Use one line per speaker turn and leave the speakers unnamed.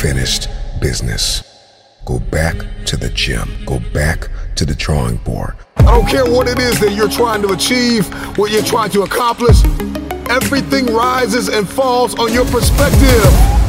unfinished business. Go back to the gym. Go back to the drawing board.
I don't care what it is that you're trying to achieve, what you're trying to accomplish. Everything rises and falls on your perspective.